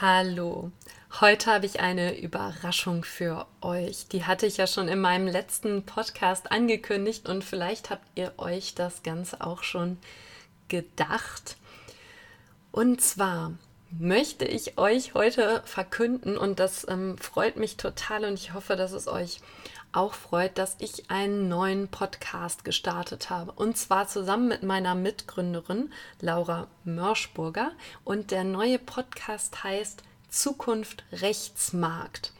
Hallo. Heute habe ich eine Überraschung für euch. Die hatte ich ja schon in meinem letzten Podcast angekündigt und vielleicht habt ihr euch das Ganze auch schon gedacht. Und zwar möchte ich euch heute verkünden und das ähm, freut mich total und ich hoffe, dass es euch auch freut, dass ich einen neuen Podcast gestartet habe. Und zwar zusammen mit meiner Mitgründerin Laura Mörschburger. Und der neue Podcast heißt Zukunft Rechtsmarkt.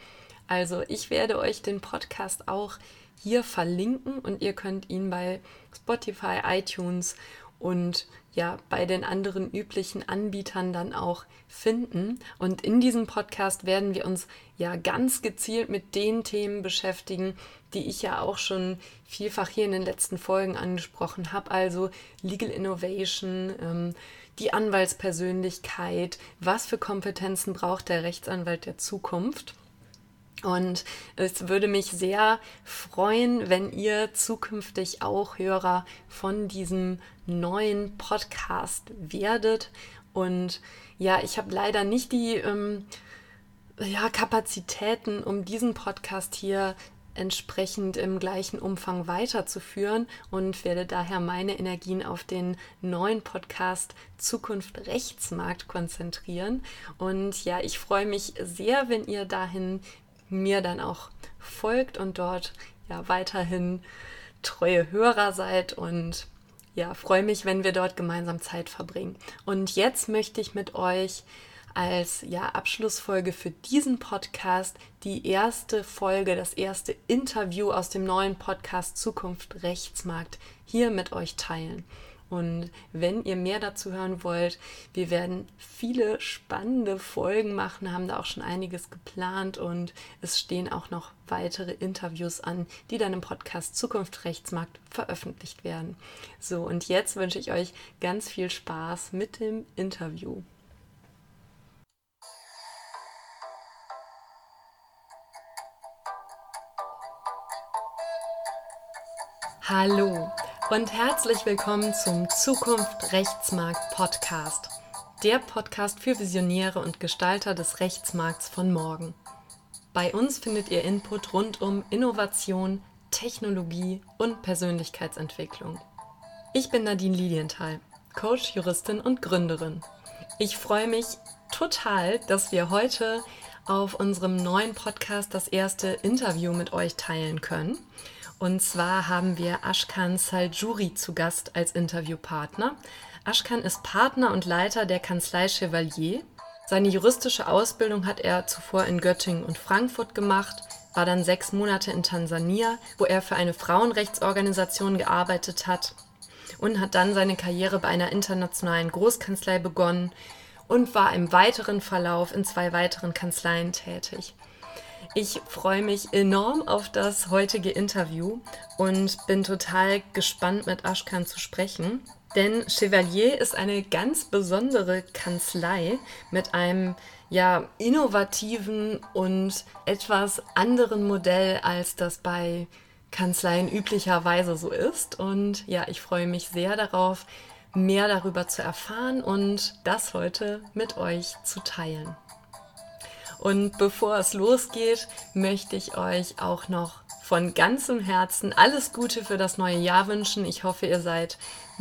Also ich werde euch den Podcast auch hier verlinken und ihr könnt ihn bei Spotify, iTunes und ja bei den anderen üblichen Anbietern dann auch finden. Und in diesem Podcast werden wir uns ja ganz gezielt mit den Themen beschäftigen, die ich ja auch schon vielfach hier in den letzten Folgen angesprochen habe. Also Legal Innovation, ähm, die Anwaltspersönlichkeit, was für Kompetenzen braucht der Rechtsanwalt der Zukunft. Und es würde mich sehr freuen, wenn ihr zukünftig auch Hörer von diesem neuen Podcast werdet. Und ja, ich habe leider nicht die ähm, ja, Kapazitäten, um diesen Podcast hier entsprechend im gleichen Umfang weiterzuführen und werde daher meine Energien auf den neuen Podcast Zukunft Rechtsmarkt konzentrieren. Und ja, ich freue mich sehr, wenn ihr dahin mir dann auch folgt und dort ja weiterhin treue Hörer seid und ja, freue mich, wenn wir dort gemeinsam Zeit verbringen. Und jetzt möchte ich mit euch als ja, Abschlussfolge für diesen Podcast die erste Folge, das erste Interview aus dem neuen Podcast Zukunft Rechtsmarkt hier mit euch teilen. Und wenn ihr mehr dazu hören wollt, wir werden viele spannende Folgen machen, haben da auch schon einiges geplant und es stehen auch noch weitere Interviews an, die dann im Podcast Zukunft Rechtsmarkt veröffentlicht werden. So, und jetzt wünsche ich euch ganz viel Spaß mit dem Interview. Hallo und herzlich willkommen zum Zukunft Rechtsmarkt Podcast. Der Podcast für Visionäre und Gestalter des Rechtsmarkts von morgen. Bei uns findet ihr Input rund um Innovation, Technologie und Persönlichkeitsentwicklung. Ich bin Nadine Lilienthal, Coach, Juristin und Gründerin. Ich freue mich total, dass wir heute auf unserem neuen Podcast das erste Interview mit euch teilen können. Und zwar haben wir Ashkan Saljuri zu Gast als Interviewpartner. Ashkan ist Partner und Leiter der Kanzlei Chevalier. Seine juristische Ausbildung hat er zuvor in Göttingen und Frankfurt gemacht, war dann sechs Monate in Tansania, wo er für eine Frauenrechtsorganisation gearbeitet hat und hat dann seine Karriere bei einer internationalen Großkanzlei begonnen und war im weiteren Verlauf in zwei weiteren Kanzleien tätig. Ich freue mich enorm auf das heutige Interview und bin total gespannt, mit Ashkan zu sprechen. Denn Chevalier ist eine ganz besondere Kanzlei mit einem ja innovativen und etwas anderen Modell, als das bei Kanzleien üblicherweise so ist. Und ja, ich freue mich sehr darauf, mehr darüber zu erfahren und das heute mit euch zu teilen. Und bevor es losgeht, möchte ich euch auch noch von ganzem Herzen alles Gute für das neue Jahr wünschen. Ich hoffe, ihr seid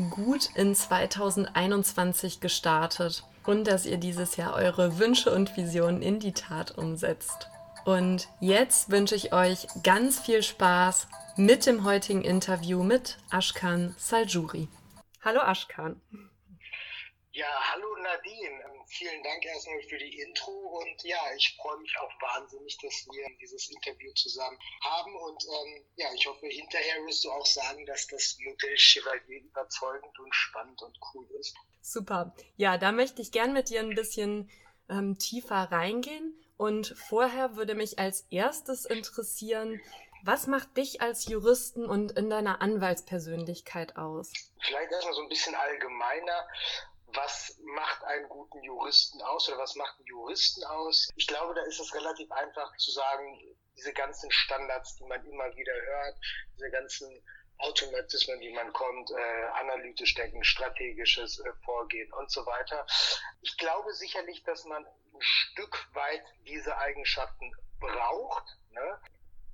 gut in 2021 gestartet und dass ihr dieses Jahr eure Wünsche und Visionen in die Tat umsetzt. Und jetzt wünsche ich euch ganz viel Spaß mit dem heutigen Interview mit Ashkan Saljuri. Hallo Ashkan. Ja, hallo Nadine. Ähm, vielen Dank erstmal für die Intro und ja, ich freue mich auch wahnsinnig, dass wir dieses Interview zusammen haben und ähm, ja, ich hoffe, hinterher wirst du auch sagen, dass das Modell Chevalier überzeugend und spannend und cool ist. Super. Ja, da möchte ich gern mit dir ein bisschen ähm, tiefer reingehen und vorher würde mich als erstes interessieren, was macht dich als Juristen und in deiner Anwaltspersönlichkeit aus? Vielleicht erstmal so ein bisschen allgemeiner was macht einen guten Juristen aus oder was macht einen Juristen aus? Ich glaube, da ist es relativ einfach zu sagen, diese ganzen Standards, die man immer wieder hört, diese ganzen Automatismen, wie man kommt, äh, analytisch denken, strategisches äh, Vorgehen und so weiter. Ich glaube sicherlich, dass man ein Stück weit diese Eigenschaften braucht. Ne?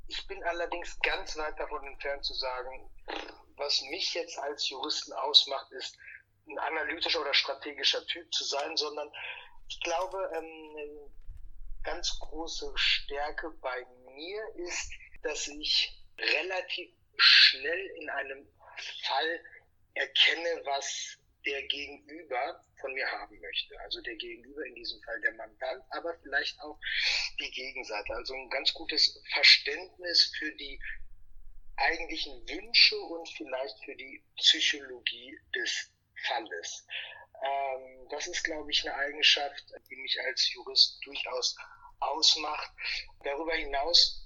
Ich bin allerdings ganz weit davon entfernt zu sagen, was mich jetzt als Juristen ausmacht, ist ein analytischer oder strategischer Typ zu sein, sondern ich glaube, ähm, ganz große Stärke bei mir ist, dass ich relativ schnell in einem Fall erkenne, was der Gegenüber von mir haben möchte. Also der Gegenüber, in diesem Fall der Mandant, aber vielleicht auch die Gegenseite. Also ein ganz gutes Verständnis für die eigentlichen Wünsche und vielleicht für die Psychologie des Falles. Ähm, das ist, glaube ich, eine Eigenschaft, die mich als Jurist durchaus ausmacht. Darüber hinaus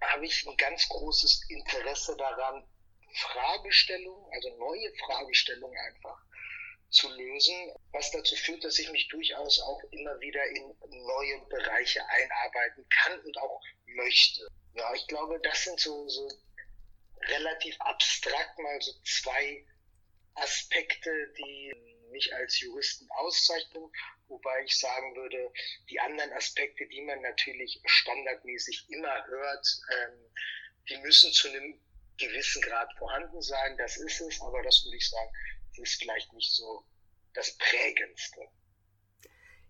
habe ich ein ganz großes Interesse daran, Fragestellungen, also neue Fragestellungen einfach zu lösen, was dazu führt, dass ich mich durchaus auch immer wieder in neue Bereiche einarbeiten kann und auch möchte. Ja, ich glaube, das sind so, so relativ abstrakt mal so zwei Aspekte, die mich als Juristen auszeichnen, wobei ich sagen würde, die anderen Aspekte, die man natürlich standardmäßig immer hört, ähm, die müssen zu einem gewissen Grad vorhanden sein, das ist es, aber das würde ich sagen, ist vielleicht nicht so das Prägendste.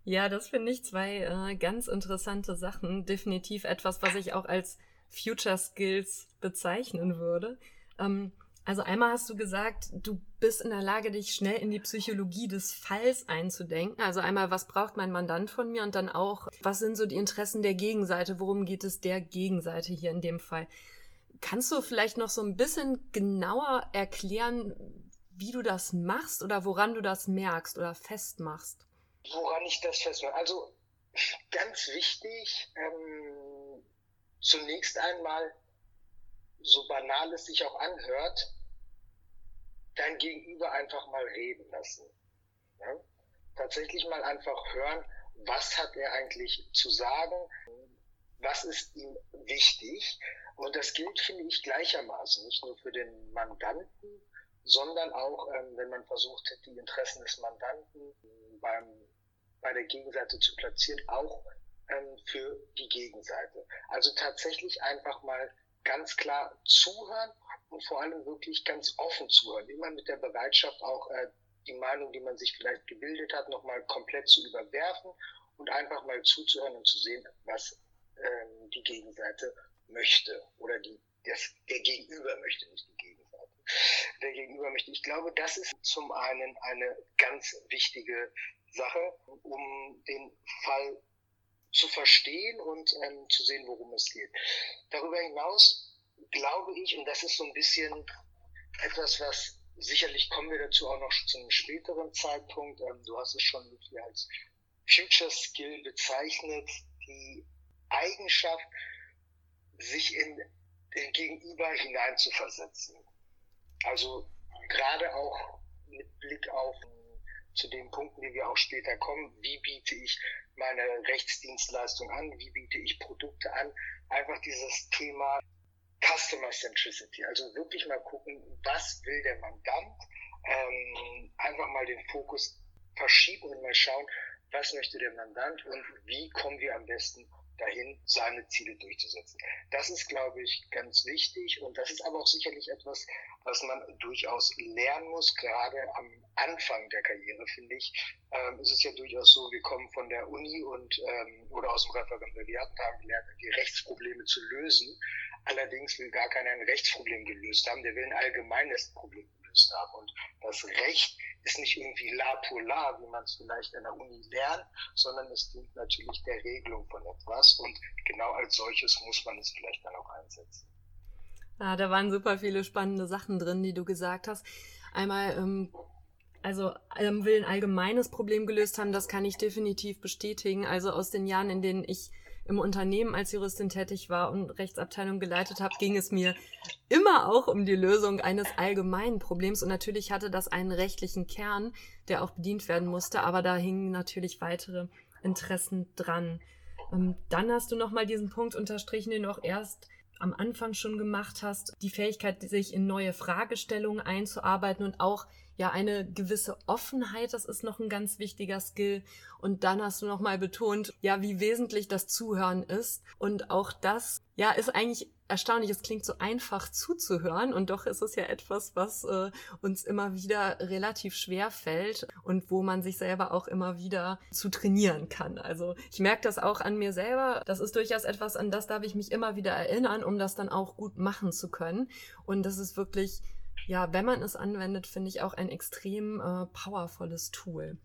Ja, das finde ich zwei äh, ganz interessante Sachen. Definitiv etwas, was ich auch als Future Skills bezeichnen würde. Ähm, also einmal hast du gesagt, du bist in der Lage, dich schnell in die Psychologie des Falls einzudenken. Also einmal, was braucht mein Mandant von mir und dann auch, was sind so die Interessen der Gegenseite? Worum geht es der Gegenseite hier in dem Fall? Kannst du vielleicht noch so ein bisschen genauer erklären, wie du das machst oder woran du das merkst oder festmachst? Woran ich das festmache? Also ganz wichtig, ähm, zunächst einmal so banal es sich auch anhört, dein Gegenüber einfach mal reden lassen. Ja? Tatsächlich mal einfach hören, was hat er eigentlich zu sagen, was ist ihm wichtig. Und das gilt, finde ich, gleichermaßen, nicht nur für den Mandanten, sondern auch, ähm, wenn man versucht, die Interessen des Mandanten beim, bei der Gegenseite zu platzieren, auch ähm, für die Gegenseite. Also tatsächlich einfach mal ganz klar zuhören und vor allem wirklich ganz offen zuhören. Immer mit der Bereitschaft auch äh, die Meinung, die man sich vielleicht gebildet hat, nochmal komplett zu überwerfen und einfach mal zuzuhören und zu sehen, was ähm, die Gegenseite möchte oder die, das, der Gegenüber möchte, nicht die Gegenseite. Der Gegenüber möchte. Ich glaube, das ist zum einen eine ganz wichtige Sache, um den Fall zu verstehen und ähm, zu sehen, worum es geht. Darüber hinaus glaube ich, und das ist so ein bisschen etwas, was sicherlich kommen wir dazu auch noch zu einem späteren Zeitpunkt. Ähm, du hast es schon wirklich als Future Skill bezeichnet, die Eigenschaft, sich in den Gegenüber hineinzuversetzen. Also gerade auch mit Blick auf zu den Punkten, die wir auch später kommen, wie biete ich meine Rechtsdienstleistung an, wie biete ich Produkte an, einfach dieses Thema Customer Centricity, also wirklich mal gucken, was will der Mandant, ähm, einfach mal den Fokus verschieben und mal schauen, was möchte der Mandant und wie kommen wir am besten dahin, seine Ziele durchzusetzen. Das ist, glaube ich, ganz wichtig und das ist aber auch sicherlich etwas, was man durchaus lernen muss, gerade am Anfang der Karriere, finde ich. Ähm, ist es ja durchaus so, wir kommen von der Uni und ähm, oder aus dem Referendariat und haben gelernt, die Rechtsprobleme zu lösen. Allerdings will gar keiner ein Rechtsproblem gelöst haben, der will ein allgemeines Problem gelöst haben. Und das Recht ist nicht irgendwie la pour la, wie man es vielleicht an der Uni lernt, sondern es dient natürlich der Regelung von etwas und genau als solches muss man es vielleicht dann auch einsetzen. Ah, da waren super viele spannende Sachen drin, die du gesagt hast. Einmal, ähm, also ähm, will ein allgemeines Problem gelöst haben, das kann ich definitiv bestätigen. Also aus den Jahren, in denen ich im Unternehmen als Juristin tätig war und Rechtsabteilung geleitet habe, ging es mir immer auch um die Lösung eines allgemeinen Problems. Und natürlich hatte das einen rechtlichen Kern, der auch bedient werden musste, aber da hingen natürlich weitere Interessen dran. Ähm, dann hast du nochmal diesen Punkt unterstrichen, den du auch erst am Anfang schon gemacht hast, die Fähigkeit, sich in neue Fragestellungen einzuarbeiten und auch ja eine gewisse Offenheit, das ist noch ein ganz wichtiger Skill. Und dann hast du nochmal betont, ja, wie wesentlich das Zuhören ist. Und auch das, ja, ist eigentlich erstaunlich. Es klingt so einfach zuzuhören und doch ist es ja etwas, was äh, uns immer wieder relativ schwer fällt und wo man sich selber auch immer wieder zu trainieren kann. Also ich merke das auch an mir selber. Das ist durchaus etwas, an das darf ich mich immer wieder erinnern, um das dann auch gut machen zu können. Und das ist wirklich ja, wenn man es anwendet, finde ich auch ein extrem äh, powervolles Tool.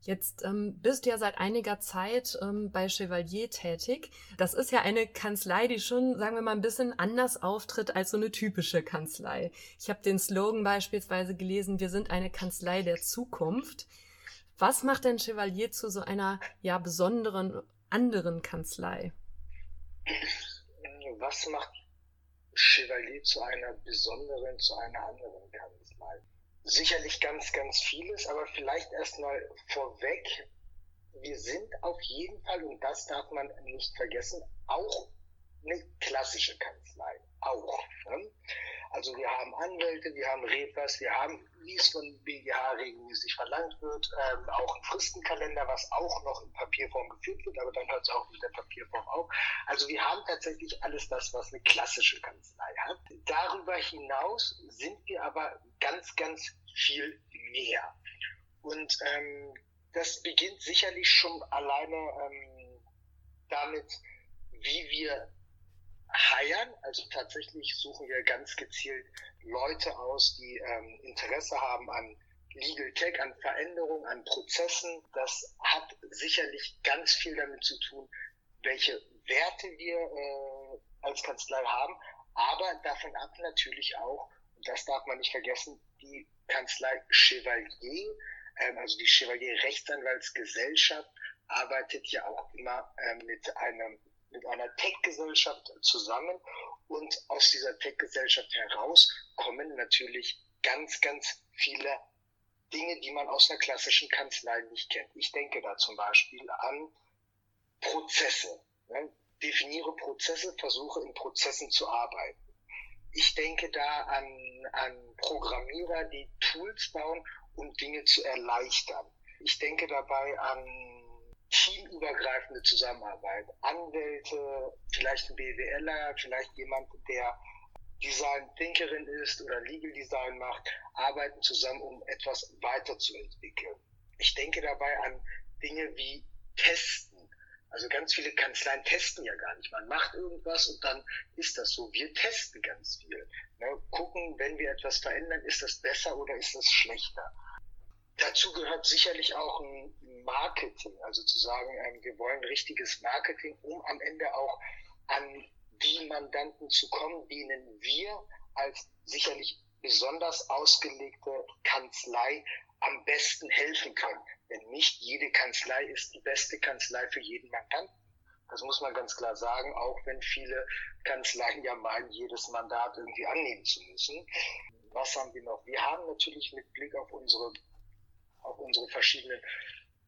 Jetzt ähm, bist du ja seit einiger Zeit ähm, bei Chevalier tätig. Das ist ja eine Kanzlei, die schon, sagen wir mal, ein bisschen anders auftritt als so eine typische Kanzlei. Ich habe den Slogan beispielsweise gelesen, wir sind eine Kanzlei der Zukunft. Was macht denn Chevalier zu so einer ja besonderen anderen Kanzlei? Was macht Chevalier zu einer besonderen, zu einer anderen Kanzlei. Sicherlich ganz, ganz vieles, aber vielleicht erstmal vorweg. Wir sind auf jeden Fall, und das darf man nicht vergessen, auch eine klassische Kanzlei. Auch. Ne? Also wir haben Anwälte, wir haben Repers, wir haben, wie es von BGH regelmäßig verlangt wird, ähm, auch einen Fristenkalender, was auch noch in Papierform geführt wird, aber dann hört es auch mit der Papierform auf. Also wir haben tatsächlich alles das, was eine klassische Kanzlei hat. Darüber hinaus sind wir aber ganz, ganz viel mehr. Und ähm, das beginnt sicherlich schon alleine ähm, damit, wie wir heiern. Also tatsächlich suchen wir ganz gezielt Leute aus, die ähm, Interesse haben an Legal Tech, an Veränderungen, an Prozessen. Das hat sicherlich ganz viel damit zu tun, welche Werte wir äh, als Kanzlei haben, aber davon ab natürlich auch, und das darf man nicht vergessen, die Kanzlei Chevalier, ähm, also die Chevalier Rechtsanwaltsgesellschaft, arbeitet ja auch immer äh, mit einem mit einer Tech-Gesellschaft zusammen und aus dieser Tech-Gesellschaft heraus kommen natürlich ganz, ganz viele Dinge, die man aus einer klassischen Kanzlei nicht kennt. Ich denke da zum Beispiel an Prozesse. Ne? Definiere Prozesse, versuche in Prozessen zu arbeiten. Ich denke da an, an Programmierer, die Tools bauen, um Dinge zu erleichtern. Ich denke dabei an teamübergreifende Zusammenarbeit. Anwälte, vielleicht ein BWLer, vielleicht jemand, der Design Thinkerin ist oder Legal Design macht, arbeiten zusammen, um etwas weiterzuentwickeln. Ich denke dabei an Dinge wie Testen. Also ganz viele Kanzleien testen ja gar nicht. Man macht irgendwas und dann ist das so. Wir testen ganz viel. Ne? Gucken, wenn wir etwas verändern, ist das besser oder ist das schlechter. Dazu gehört sicherlich auch ein Marketing, also zu sagen, ähm, wir wollen richtiges Marketing, um am Ende auch an die Mandanten zu kommen, denen wir als sicherlich besonders ausgelegte Kanzlei am besten helfen können. Denn nicht jede Kanzlei ist die beste Kanzlei für jeden Mandanten. Das muss man ganz klar sagen, auch wenn viele Kanzleien ja meinen, jedes Mandat irgendwie annehmen zu müssen. Was haben wir noch? Wir haben natürlich mit Blick auf unsere, auf unsere verschiedenen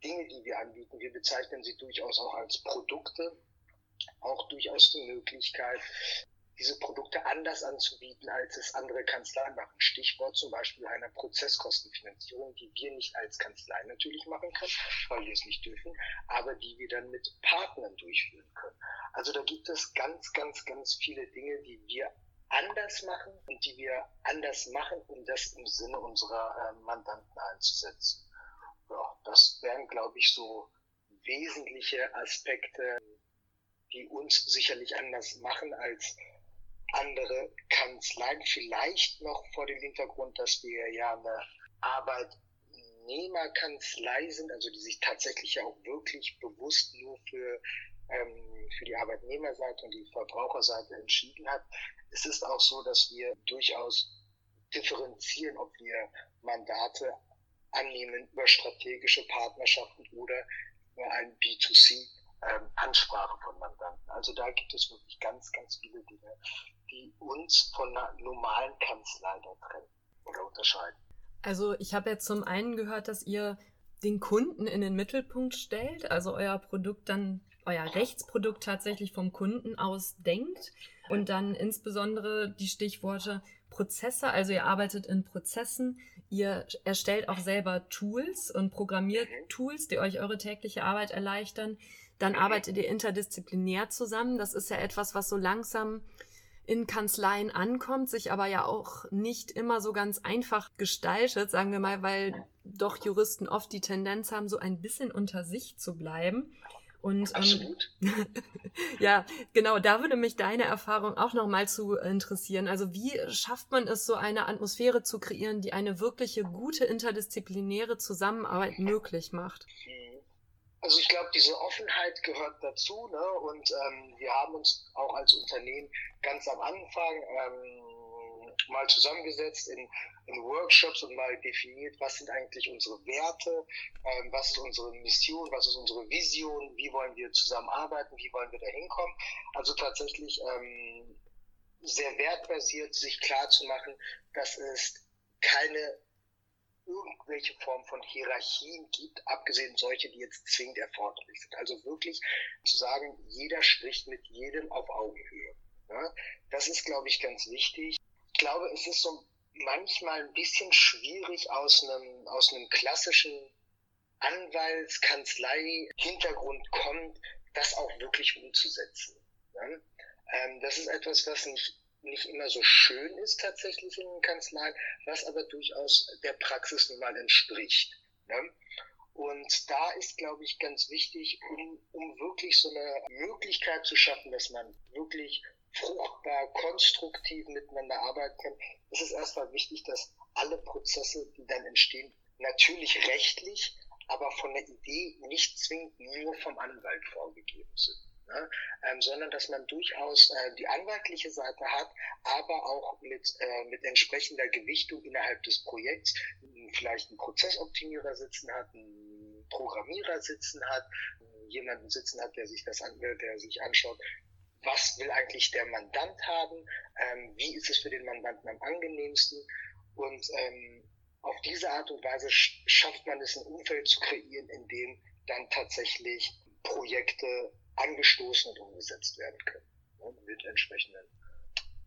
Dinge, die wir anbieten, wir bezeichnen sie durchaus auch als Produkte, auch durchaus die Möglichkeit, diese Produkte anders anzubieten, als es andere Kanzleien machen. Stichwort zum Beispiel einer Prozesskostenfinanzierung, die wir nicht als Kanzlei natürlich machen können, weil wir es nicht dürfen, aber die wir dann mit Partnern durchführen können. Also da gibt es ganz, ganz, ganz viele Dinge, die wir anders machen und die wir anders machen, um das im Sinne unserer äh, Mandanten einzusetzen ja, das wären, glaube ich, so wesentliche Aspekte, die uns sicherlich anders machen als andere Kanzleien. Vielleicht noch vor dem Hintergrund, dass wir ja eine Arbeitnehmerkanzlei sind, also die sich tatsächlich auch wirklich bewusst nur für, ähm, für die Arbeitnehmerseite und die Verbraucherseite entschieden hat. Es ist auch so, dass wir durchaus differenzieren, ob wir Mandate annehmen über strategische Partnerschaften oder über ein B2C ähm, Ansprache von Mandanten. Also da gibt es wirklich ganz, ganz viele Dinge, die uns von einer normalen Kanzlei da trennen oder unterscheiden. Also ich habe jetzt zum einen gehört, dass ihr den Kunden in den Mittelpunkt stellt, also euer Produkt dann, euer Rechtsprodukt tatsächlich vom Kunden aus denkt. Und dann insbesondere die Stichworte Prozesse, also ihr arbeitet in Prozessen, ihr erstellt auch selber Tools und programmiert mhm. Tools, die euch eure tägliche Arbeit erleichtern. Dann mhm. arbeitet ihr interdisziplinär zusammen. Das ist ja etwas, was so langsam in Kanzleien ankommt, sich aber ja auch nicht immer so ganz einfach gestaltet, sagen wir mal, weil doch Juristen oft die Tendenz haben, so ein bisschen unter sich zu bleiben. Und ähm, ja, genau, da würde mich deine Erfahrung auch nochmal zu interessieren. Also wie schafft man es, so eine Atmosphäre zu kreieren, die eine wirkliche gute interdisziplinäre Zusammenarbeit möglich macht? Also ich glaube, diese Offenheit gehört dazu, ne? Und ähm, wir haben uns auch als Unternehmen ganz am Anfang ähm, mal zusammengesetzt in, in, Workshops und mal definiert, was sind eigentlich unsere Werte, ähm, was ist unsere Mission, was ist unsere Vision, wie wollen wir zusammenarbeiten, wie wollen wir da hinkommen. Also tatsächlich ähm, sehr wertbasiert, sich klar zu machen, dass es keine irgendwelche Form von Hierarchien gibt, abgesehen solche, die jetzt zwingend erforderlich sind. Also wirklich zu sagen, jeder spricht mit jedem auf Augenhöhe. Ja, das ist, glaube ich, ganz wichtig glaube, es ist so manchmal ein bisschen schwierig aus einem, aus einem klassischen Anwaltskanzlei-Hintergrund kommt, das auch wirklich umzusetzen. Ne? Ähm, das ist etwas, was nicht, nicht immer so schön ist tatsächlich in den Kanzleien, was aber durchaus der Praxis nun mal entspricht. Ne? Und da ist, glaube ich, ganz wichtig, um, um wirklich so eine Möglichkeit zu schaffen, dass man wirklich fruchtbar, konstruktiv miteinander arbeiten können, ist es erstmal wichtig, dass alle Prozesse, die dann entstehen, natürlich rechtlich, aber von der Idee nicht zwingend nur vom Anwalt vorgegeben sind. Ne? Ähm, sondern dass man durchaus äh, die anwaltliche Seite hat, aber auch mit, äh, mit entsprechender Gewichtung innerhalb des Projekts vielleicht einen Prozessoptimierer sitzen hat, einen Programmierer sitzen hat, jemanden sitzen hat, der sich das an, der sich anschaut, was will eigentlich der Mandant haben, ähm, wie ist es für den Mandanten am angenehmsten und ähm, auf diese Art und Weise schafft man es, ein Umfeld zu kreieren, in dem dann tatsächlich Projekte angestoßen und umgesetzt werden können. Ne, mit entsprechenden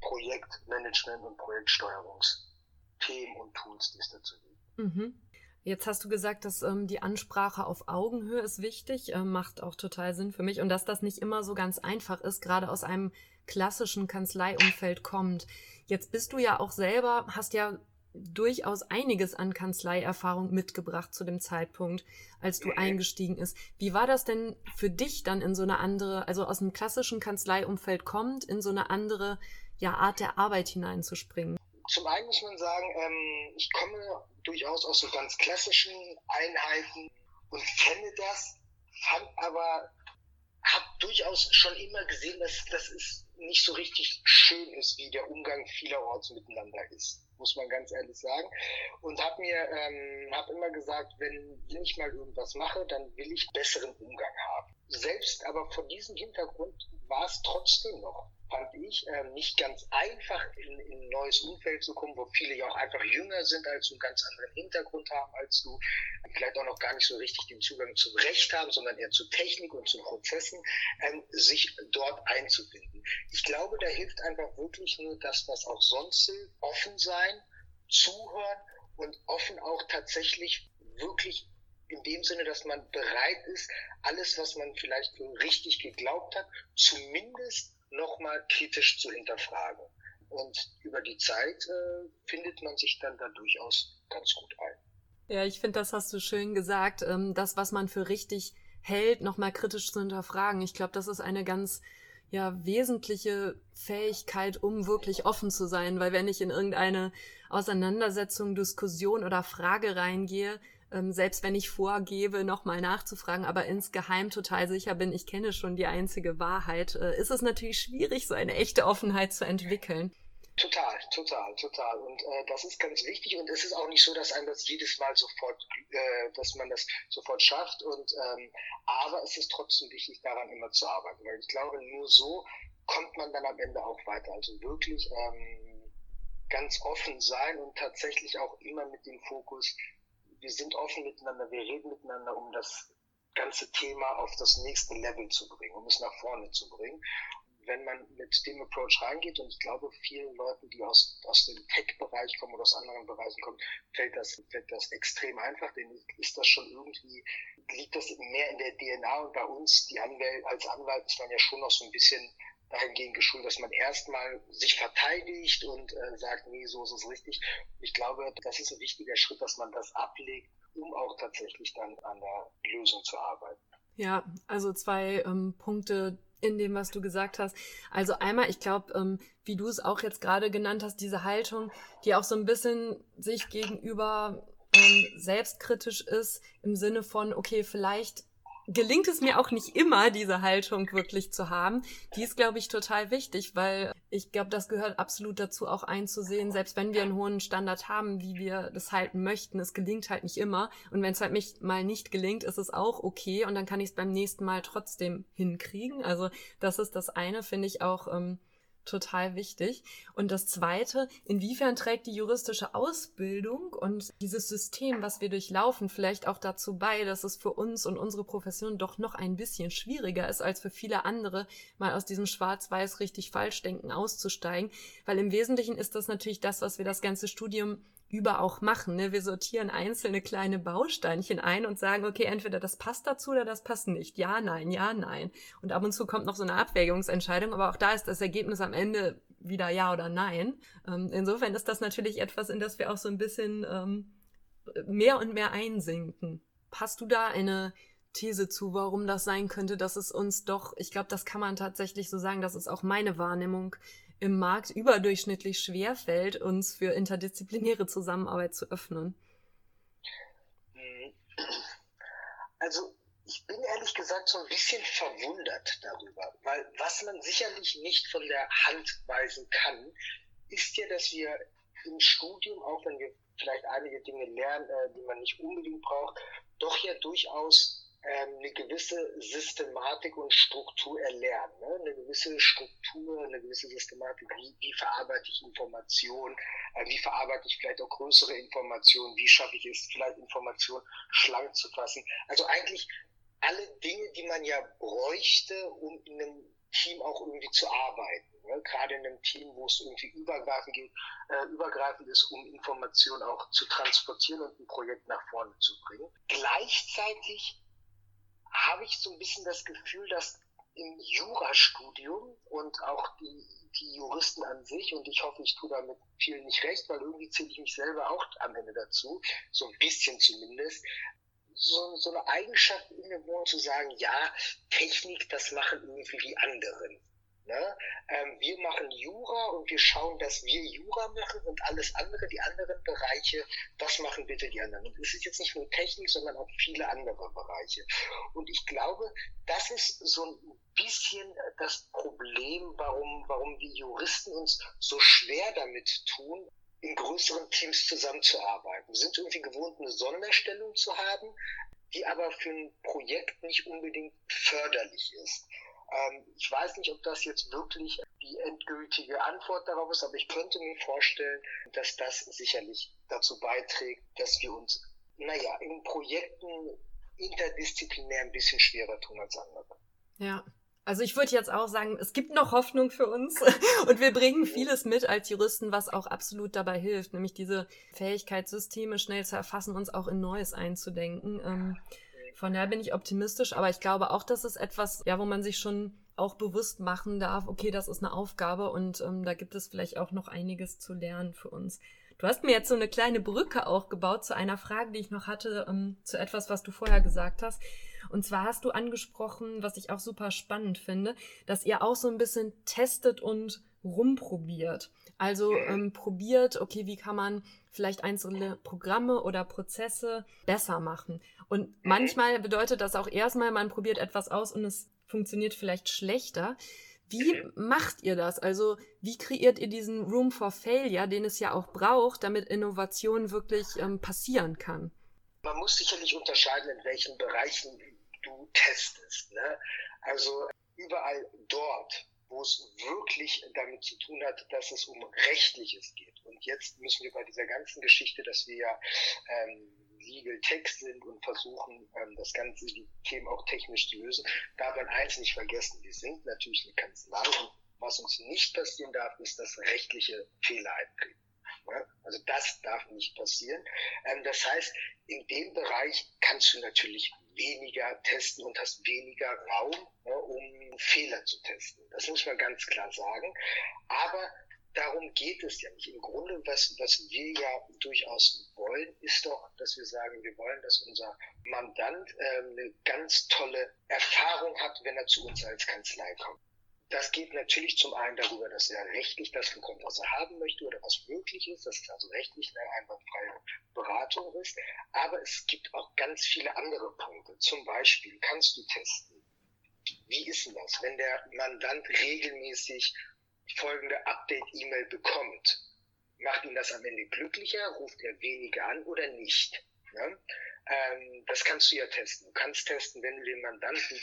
Projektmanagement und Projektsteuerungsthemen und Tools, die es dazu gibt. Mhm. Jetzt hast du gesagt, dass ähm, die Ansprache auf Augenhöhe ist wichtig, äh, macht auch total Sinn für mich und dass das nicht immer so ganz einfach ist, gerade aus einem klassischen Kanzleiumfeld kommt. Jetzt bist du ja auch selber, hast ja durchaus einiges an Kanzleierfahrung mitgebracht zu dem Zeitpunkt, als du eingestiegen ist. Wie war das denn für dich dann in so eine andere, also aus einem klassischen Kanzleiumfeld kommt, in so eine andere ja, Art der Arbeit hineinzuspringen? Zum einen muss man sagen, ähm, ich komme durchaus aus so ganz klassischen Einheiten und kenne das, fand aber, habe durchaus schon immer gesehen, dass das ist nicht so richtig schön ist, wie der Umgang vielerorts miteinander ist, muss man ganz ehrlich sagen. Und habe mir, ähm, habe immer gesagt, wenn, wenn ich mal irgendwas mache, dann will ich besseren Umgang haben. Selbst aber vor diesem Hintergrund war es trotzdem noch fand ich, äh, nicht ganz einfach in, in, ein neues Umfeld zu kommen, wo viele ja auch einfach jünger sind als du, einen ganz anderen Hintergrund haben als du, vielleicht auch noch gar nicht so richtig den Zugang zum Recht haben, sondern eher zu Technik und zu Prozessen, ähm, sich dort einzubinden. Ich glaube, da hilft einfach wirklich nur das, was auch sonst hilft, offen sein, zuhören und offen auch tatsächlich wirklich in dem Sinne, dass man bereit ist, alles, was man vielleicht richtig geglaubt hat, zumindest nochmal kritisch zu hinterfragen. Und über die Zeit äh, findet man sich dann da durchaus ganz gut ein. Ja, ich finde, das hast du schön gesagt. Ähm, das, was man für richtig hält, nochmal kritisch zu hinterfragen. Ich glaube, das ist eine ganz ja, wesentliche Fähigkeit, um wirklich offen zu sein. Weil wenn ich in irgendeine Auseinandersetzung, Diskussion oder Frage reingehe, ähm, selbst wenn ich vorgebe, nochmal nachzufragen, aber insgeheim total sicher bin, ich kenne schon die einzige Wahrheit, äh, ist es natürlich schwierig, so eine echte Offenheit zu entwickeln. Total, total, total. Und äh, das ist ganz wichtig. Und es ist auch nicht so, dass einem das jedes Mal sofort, äh, dass man das sofort schafft. Und ähm, aber es ist trotzdem wichtig, daran immer zu arbeiten, weil ich glaube, nur so kommt man dann am Ende auch weiter. Also wirklich ähm, ganz offen sein und tatsächlich auch immer mit dem Fokus, wir sind offen miteinander, wir reden miteinander, um das ganze Thema auf das nächste Level zu bringen, um es nach vorne zu bringen. wenn man mit dem Approach reingeht, und ich glaube, vielen Leuten, die aus, aus dem Tech-Bereich kommen oder aus anderen Bereichen kommen, fällt das, fällt das extrem einfach, denn ist das schon irgendwie, liegt das mehr in der DNA und bei uns, die Anwälte, als Anwalt ist man ja schon noch so ein bisschen dahingehend geschult, dass man erstmal sich verteidigt und äh, sagt, nee, so ist es richtig. Ich glaube, das ist ein wichtiger Schritt, dass man das ablegt, um auch tatsächlich dann an der Lösung zu arbeiten. Ja, also zwei ähm, Punkte in dem, was du gesagt hast. Also einmal, ich glaube, ähm, wie du es auch jetzt gerade genannt hast, diese Haltung, die auch so ein bisschen sich gegenüber ähm, selbstkritisch ist, im Sinne von, okay, vielleicht gelingt es mir auch nicht immer, diese Haltung wirklich zu haben. Die ist, glaube ich, total wichtig, weil ich glaube, das gehört absolut dazu, auch einzusehen, selbst wenn wir einen hohen Standard haben, wie wir das halten möchten, es gelingt halt nicht immer. Und wenn es halt mich mal nicht gelingt, ist es auch okay und dann kann ich es beim nächsten Mal trotzdem hinkriegen. Also das ist das eine, finde ich auch. Ähm, total wichtig. Und das Zweite, inwiefern trägt die juristische Ausbildung und dieses System, was wir durchlaufen, vielleicht auch dazu bei, dass es für uns und unsere Profession doch noch ein bisschen schwieriger ist, als für viele andere, mal aus diesem Schwarz-Weiß richtig falsch denken auszusteigen. Weil im Wesentlichen ist das natürlich das, was wir das ganze Studium über auch machen. Ne? Wir sortieren einzelne kleine Bausteinchen ein und sagen, okay, entweder das passt dazu oder das passt nicht. Ja, nein, ja, nein. Und ab und zu kommt noch so eine Abwägungsentscheidung, aber auch da ist das Ergebnis am Ende wieder ja oder nein. Ähm, insofern ist das natürlich etwas, in das wir auch so ein bisschen ähm, mehr und mehr einsinken. Hast du da eine These zu, warum das sein könnte, dass es uns doch, ich glaube, das kann man tatsächlich so sagen, das ist auch meine Wahrnehmung, im Markt überdurchschnittlich schwer fällt, uns für interdisziplinäre Zusammenarbeit zu öffnen? Also ich bin ehrlich gesagt so ein bisschen verwundert darüber, weil was man sicherlich nicht von der Hand weisen kann, ist ja, dass wir im Studium, auch wenn wir vielleicht einige Dinge lernen, äh, die man nicht unbedingt braucht, doch ja durchaus eine gewisse Systematik und Struktur erlernen. Ne? Eine gewisse Struktur, eine gewisse Systematik, wie, wie verarbeite ich Informationen, äh, wie verarbeite ich vielleicht auch größere Informationen, wie schaffe ich es, vielleicht Informationen schlank zu fassen. Also eigentlich alle Dinge, die man ja bräuchte, um in einem Team auch irgendwie zu arbeiten. Ne? Gerade in einem Team, wo es irgendwie übergreifend, geht, äh, übergreifend ist, um Informationen auch zu transportieren und ein Projekt nach vorne zu bringen. Gleichzeitig habe ich so ein bisschen das Gefühl, dass im Jurastudium und auch die, die Juristen an sich, und ich hoffe, ich tue damit vielen nicht recht, weil irgendwie zähle ich mich selber auch am Ende dazu, so ein bisschen zumindest, so, so eine Eigenschaft innewohnen zu sagen, ja, Technik, das machen irgendwie die anderen. Ne? Ähm, wir machen Jura und wir schauen, dass wir Jura machen und alles andere, die anderen Bereiche, das machen bitte die anderen. Und es ist jetzt nicht nur Technik, sondern auch viele andere Bereiche. Und ich glaube, das ist so ein bisschen das Problem, warum, warum die Juristen uns so schwer damit tun, in größeren Teams zusammenzuarbeiten. Wir sind irgendwie gewohnt, eine Sonderstellung zu haben, die aber für ein Projekt nicht unbedingt förderlich ist. Ähm, ich weiß nicht, ob das jetzt wirklich die endgültige Antwort darauf ist, aber ich könnte mir vorstellen, dass das sicherlich dazu beiträgt, dass wir uns, naja, in Projekten interdisziplinär ein bisschen schwerer tun als andere. Ja. Also ich würde jetzt auch sagen, es gibt noch Hoffnung für uns und wir bringen vieles mit als Juristen, was auch absolut dabei hilft, nämlich diese Fähigkeit, Systeme schnell zu erfassen, uns auch in Neues einzudenken. Ähm, von daher bin ich optimistisch, aber ich glaube auch, dass es etwas, ja, wo man sich schon auch bewusst machen darf, okay, das ist eine Aufgabe und ähm, da gibt es vielleicht auch noch einiges zu lernen für uns. Du hast mir jetzt so eine kleine Brücke auch gebaut zu einer Frage, die ich noch hatte, ähm, zu etwas, was du vorher gesagt hast. Und zwar hast du angesprochen, was ich auch super spannend finde, dass ihr auch so ein bisschen testet und rumprobiert. Also ähm, probiert, okay, wie kann man vielleicht einzelne Programme oder Prozesse besser machen. Und mhm. manchmal bedeutet das auch erstmal, man probiert etwas aus und es funktioniert vielleicht schlechter. Wie mhm. macht ihr das? Also wie kreiert ihr diesen Room for Failure, den es ja auch braucht, damit Innovation wirklich ähm, passieren kann? Man muss sicherlich unterscheiden, in welchen Bereichen du testest. Ne? Also überall dort, wo es wirklich damit zu tun hat, dass es um Rechtliches geht. Und jetzt müssen wir bei dieser ganzen Geschichte, dass wir ja ähm, Legal Tech sind und versuchen, ähm, das ganze, die Themen auch technisch zu lösen, man eins nicht vergessen. Wir sind natürlich eine Kanzlei und was uns nicht passieren darf, ist, dass rechtliche Fehler eintreten. Also das darf nicht passieren. Ähm, das heißt, in dem Bereich kannst du natürlich weniger testen und hast weniger Raum, um Fehler zu testen. Das muss man ganz klar sagen. Aber darum geht es ja nicht. Im Grunde, was, was wir ja durchaus wollen, ist doch, dass wir sagen, wir wollen, dass unser Mandant äh, eine ganz tolle Erfahrung hat, wenn er zu uns als Kanzlei kommt. Das geht natürlich zum einen darüber, dass er rechtlich das bekommt, was er haben möchte oder was möglich ist, dass es also rechtlich eine einwandfreie Beratung ist. Aber es gibt auch ganz viele andere Punkte. Zum Beispiel kannst du testen. Wie ist denn das, wenn der Mandant regelmäßig folgende Update-E-Mail bekommt? Macht ihn das am Ende glücklicher? Ruft er weniger an oder nicht? Ja? Ähm, das kannst du ja testen. Du kannst testen, wenn du den Mandanten,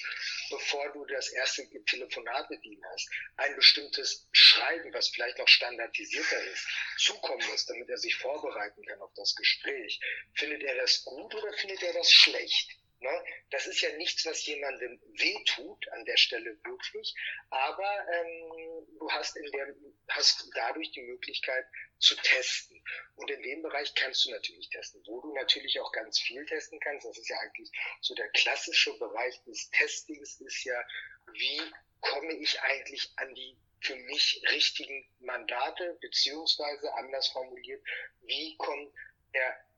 bevor du das erste Telefonat mit ihm hast, ein bestimmtes Schreiben, was vielleicht noch standardisierter ist, zukommen lässt, damit er sich vorbereiten kann auf das Gespräch. Findet er das gut oder findet er das schlecht? Ne? Das ist ja nichts, was jemandem wehtut an der Stelle wirklich, aber ähm, du hast, in der, hast dadurch die Möglichkeit zu testen. Und in dem Bereich kannst du natürlich testen. Wo du natürlich auch ganz viel testen kannst, das ist ja eigentlich so der klassische Bereich des Testings, ist ja, wie komme ich eigentlich an die für mich richtigen Mandate, beziehungsweise anders formuliert, wie kommt der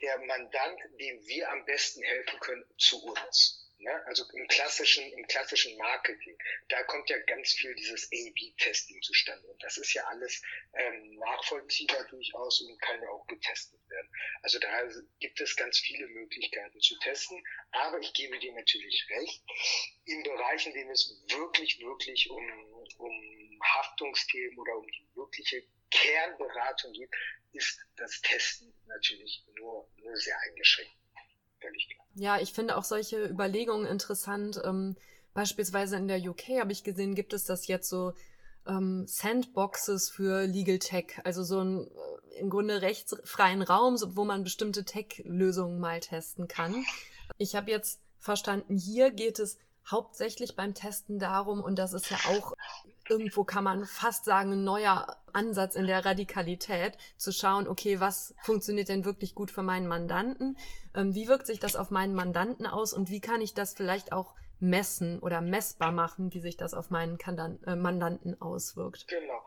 der Mandant, dem wir am besten helfen können, zu uns. Ne? Also im klassischen, im klassischen Marketing, da kommt ja ganz viel dieses A-B-Testing zustande. Und das ist ja alles ähm, nachvollziehbar durchaus und kann ja auch getestet werden. Also da gibt es ganz viele Möglichkeiten zu testen. Aber ich gebe dir natürlich recht, in Bereichen, in denen es wirklich, wirklich um, um Haftungsthemen oder um die wirkliche Kernberatung geht, ist das Testen natürlich nur, nur sehr eingeschränkt. Völlig klar. Ja, ich finde auch solche Überlegungen interessant. Ähm, beispielsweise in der UK habe ich gesehen, gibt es das jetzt so ähm, Sandboxes für Legal Tech, also so ein äh, im Grunde rechtsfreien Raum, wo man bestimmte Tech-Lösungen mal testen kann. Ich habe jetzt verstanden, hier geht es hauptsächlich beim Testen darum, und das ist ja auch irgendwo kann man fast sagen, ein neuer Ansatz in der Radikalität, zu schauen, okay, was funktioniert denn wirklich gut für meinen Mandanten? Ähm, wie wirkt sich das auf meinen Mandanten aus und wie kann ich das vielleicht auch messen oder messbar machen, wie sich das auf meinen Kandan äh, Mandanten auswirkt? Genau.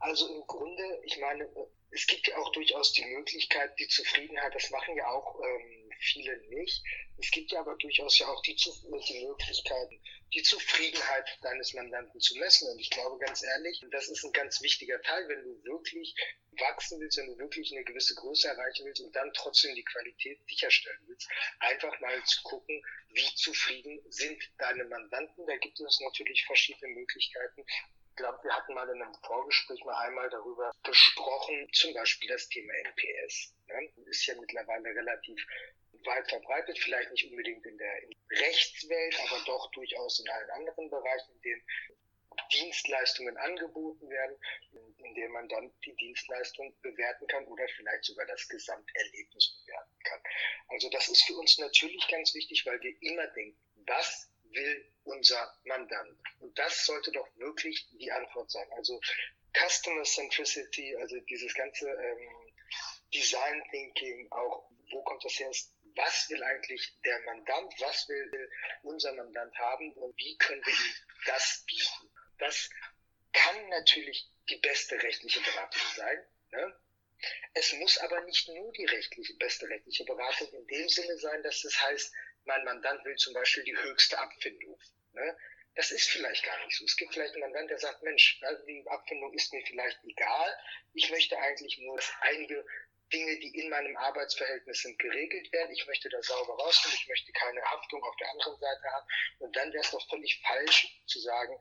Also im Grunde, ich meine, es gibt ja auch durchaus die Möglichkeit, die Zufriedenheit, das machen ja auch ähm, viele nicht. Es gibt ja aber durchaus ja auch die, die Möglichkeiten, die Zufriedenheit deines Mandanten zu messen. Und ich glaube ganz ehrlich, das ist ein ganz wichtiger Teil, wenn du wirklich wachsen willst, wenn du wirklich eine gewisse Größe erreichen willst und dann trotzdem die Qualität sicherstellen willst, einfach mal zu gucken, wie zufrieden sind deine Mandanten. Da gibt es natürlich verschiedene Möglichkeiten. Ich glaube, wir hatten mal in einem Vorgespräch mal einmal darüber gesprochen, zum Beispiel das Thema NPS. Ne? Ist ja mittlerweile relativ weit verbreitet, vielleicht nicht unbedingt in der Rechtswelt, aber doch durchaus in allen anderen Bereichen, in denen Dienstleistungen angeboten werden, in denen man dann die Dienstleistung bewerten kann oder vielleicht sogar das Gesamterlebnis bewerten kann. Also das ist für uns natürlich ganz wichtig, weil wir immer denken, was will unser Mandant? Und das sollte doch wirklich die Antwort sein. Also Customer Centricity, also dieses ganze ähm, Design Thinking, auch wo kommt das her? was will eigentlich der Mandant, was will unser Mandant haben und wie können wir ihm das bieten. Das kann natürlich die beste rechtliche Beratung sein. Ne? Es muss aber nicht nur die rechtliche, beste rechtliche Beratung in dem Sinne sein, dass das heißt, mein Mandant will zum Beispiel die höchste Abfindung. Ne? Das ist vielleicht gar nicht so. Es gibt vielleicht einen Mandant, der sagt, Mensch, also die Abfindung ist mir vielleicht egal. Ich möchte eigentlich nur, dass einige Dinge, die in meinem Arbeitsverhältnis sind, geregelt werden. Ich möchte da sauber rauskommen. Ich möchte keine Haftung auf der anderen Seite haben. Und dann wäre es doch völlig falsch zu sagen,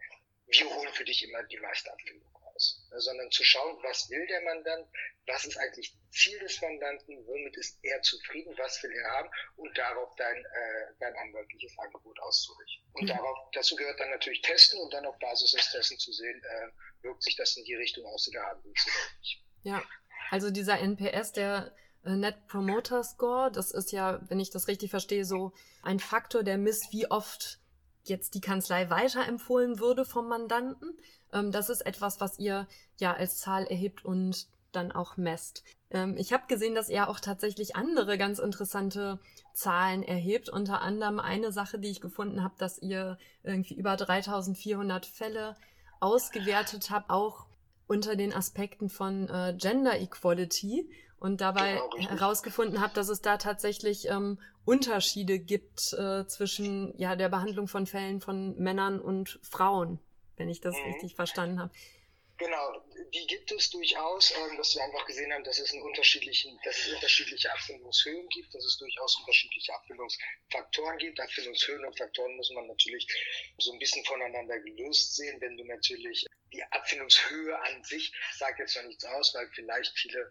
wir holen für dich immer die meiste Abfindung raus. Sondern zu schauen, was will der Mandant, was ist eigentlich Ziel des Mandanten, womit ist er zufrieden, was will er haben und darauf dein, äh, dein anwaltliches Angebot auszurichten. Und mhm. darauf, dazu gehört dann natürlich Testen und dann auf Basis des Testen zu sehen, äh, wirkt sich das in die Richtung aus, die du haben willst oder nicht. Ja, also dieser NPS, der äh, Net Promoter Score. Das ist ja, wenn ich das richtig verstehe, so ein Faktor, der misst, wie oft jetzt die Kanzlei weiterempfohlen würde vom Mandanten. Ähm, das ist etwas, was ihr ja als Zahl erhebt und dann auch messt. Ähm, ich habe gesehen, dass er auch tatsächlich andere ganz interessante Zahlen erhebt. Unter anderem eine Sache, die ich gefunden habe, dass ihr irgendwie über 3400 Fälle ausgewertet habt, auch unter den Aspekten von äh, Gender Equality und dabei genau, herausgefunden habt, dass es da tatsächlich ähm, Unterschiede gibt äh, zwischen ja der Behandlung von Fällen von Männern und Frauen, wenn ich das mhm. richtig verstanden habe. Genau, die gibt es durchaus, ähm, dass wir einfach gesehen haben, dass es, in unterschiedlichen, dass es unterschiedliche Abfindungshöhen gibt, dass es durchaus unterschiedliche Abfindungsfaktoren gibt. Abfindungshöhen und Faktoren muss man natürlich so ein bisschen voneinander gelöst sehen. Wenn du natürlich die Abfindungshöhe an sich sagt jetzt noch nichts aus, weil vielleicht viele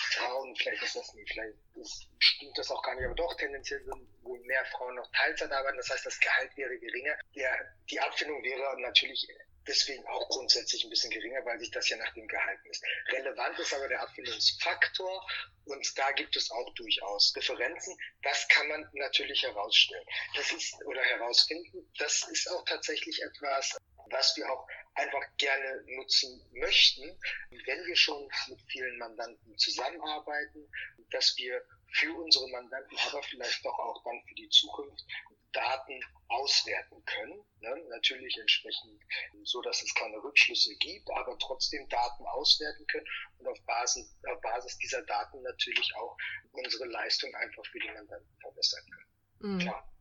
Frauen, vielleicht ist das nicht, vielleicht ist, stimmt das auch gar nicht, aber doch tendenziell sind wohl mehr Frauen noch Teilzeit arbeiten. Das heißt, das Gehalt wäre geringer. Der, die Abfindung wäre natürlich deswegen auch grundsätzlich ein bisschen geringer, weil sich das ja nach dem Gehalt ist. Relevant ist aber der Abfindungsfaktor und da gibt es auch durchaus Differenzen. Das kann man natürlich herausstellen. Das ist oder herausfinden. Das ist auch tatsächlich etwas, was wir auch einfach gerne nutzen möchten, wenn wir schon mit vielen Mandanten zusammenarbeiten, dass wir für unsere Mandanten, aber vielleicht doch auch dann für die Zukunft Daten auswerten können. Ne? Natürlich entsprechend so, dass es keine Rückschlüsse gibt, aber trotzdem Daten auswerten können und auf Basis, auf Basis dieser Daten natürlich auch unsere Leistung einfach für die Mandanten verbessern können. Mhm. Klar.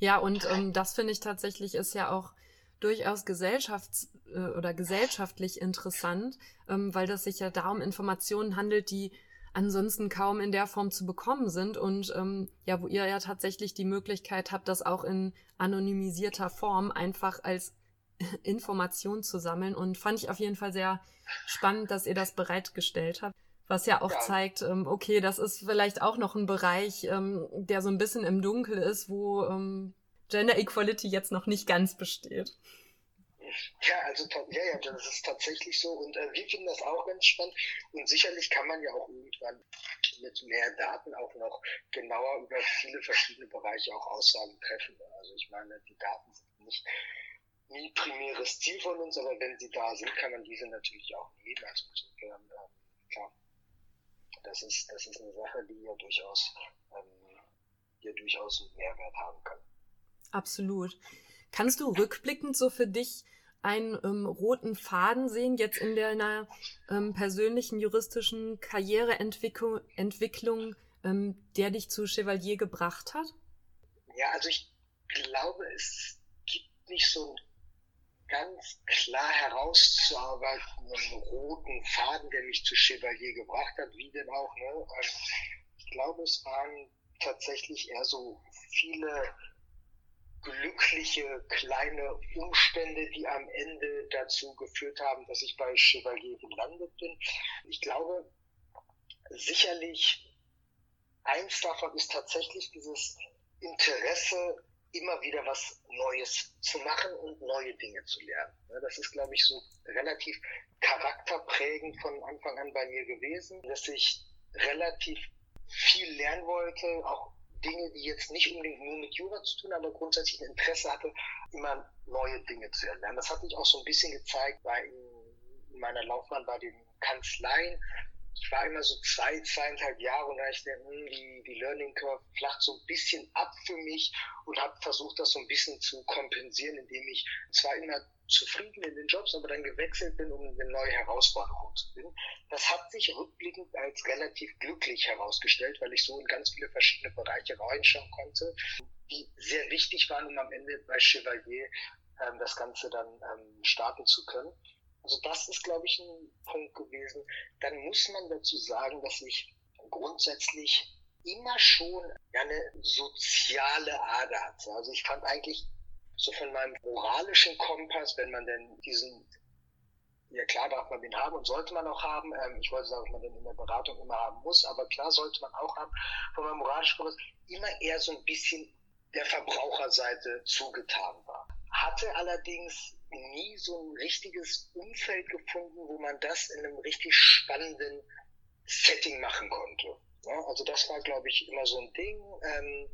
Ja, und ähm, das finde ich tatsächlich ist ja auch durchaus gesellschafts- äh, oder gesellschaftlich interessant, ähm, weil das sich ja darum Informationen handelt, die ansonsten kaum in der Form zu bekommen sind und ähm, ja, wo ihr ja tatsächlich die Möglichkeit habt, das auch in anonymisierter Form einfach als Information zu sammeln und fand ich auf jeden Fall sehr spannend, dass ihr das bereitgestellt habt. Was ja auch ja. zeigt, ähm, okay, das ist vielleicht auch noch ein Bereich, ähm, der so ein bisschen im Dunkel ist, wo ähm, Gender Equality jetzt noch nicht ganz besteht. Ja, also ja, ja, das ist tatsächlich so und äh, wir finden das auch ganz spannend und sicherlich kann man ja auch irgendwann mit mehr Daten auch noch genauer über viele verschiedene Bereiche auch Aussagen treffen. Also ich meine, die Daten sind nicht nie primäres Ziel von uns, aber wenn sie da sind, kann man diese natürlich auch nehmen. Also insofern, äh, klar, das ist, das ist eine Sache, die ja durchaus, ähm, ja durchaus einen Mehrwert haben kann. Absolut. Kannst du rückblickend so für dich einen ähm, roten Faden sehen jetzt in deiner ähm, persönlichen juristischen Karriereentwicklung, Entwicklung, ähm, der dich zu Chevalier gebracht hat? Ja, also ich glaube, es gibt nicht so einen ganz klar herauszuarbeitenden roten Faden, der mich zu Chevalier gebracht hat, wie denn auch. Ne? Ähm, ich glaube, es waren tatsächlich eher so viele glückliche kleine Umstände, die am Ende dazu geführt haben, dass ich bei Chevalier gelandet bin. Ich glaube, sicherlich eins davon ist tatsächlich dieses Interesse, immer wieder was Neues zu machen und neue Dinge zu lernen. Das ist, glaube ich, so relativ charakterprägend von Anfang an bei mir gewesen, dass ich relativ viel lernen wollte, auch Dinge, die jetzt nicht unbedingt nur mit Jura zu tun, aber grundsätzlich ein Interesse hatte, immer neue Dinge zu erlernen. Das hatte ich auch so ein bisschen gezeigt bei in meiner Laufbahn bei den Kanzleien. Ich war immer so zwei, zweieinhalb Jahre und da ich dachte, hm, die, die Learning Curve flacht so ein bisschen ab für mich und habe versucht, das so ein bisschen zu kompensieren, indem ich zwar immer zufrieden in den Jobs, aber dann gewechselt bin, um eine neue Herausforderung zu finden. Das hat sich rückblickend als relativ glücklich herausgestellt, weil ich so in ganz viele verschiedene Bereiche reinschauen konnte, die sehr wichtig waren, um am Ende bei Chevalier ähm, das Ganze dann ähm, starten zu können. Also das ist, glaube ich, ein Punkt gewesen. Dann muss man dazu sagen, dass ich grundsätzlich immer schon eine soziale Ader hatte. Also ich fand eigentlich so von meinem moralischen Kompass, wenn man denn diesen, ja klar darf man den haben und sollte man auch haben. Ähm, ich wollte sagen, dass man den in der Beratung immer haben muss, aber klar sollte man auch haben. Von meinem moralischen Kompass immer eher so ein bisschen der Verbraucherseite zugetan war. Hatte allerdings nie so ein richtiges Umfeld gefunden, wo man das in einem richtig spannenden Setting machen konnte. Ja, also das war, glaube ich, immer so ein Ding, ähm,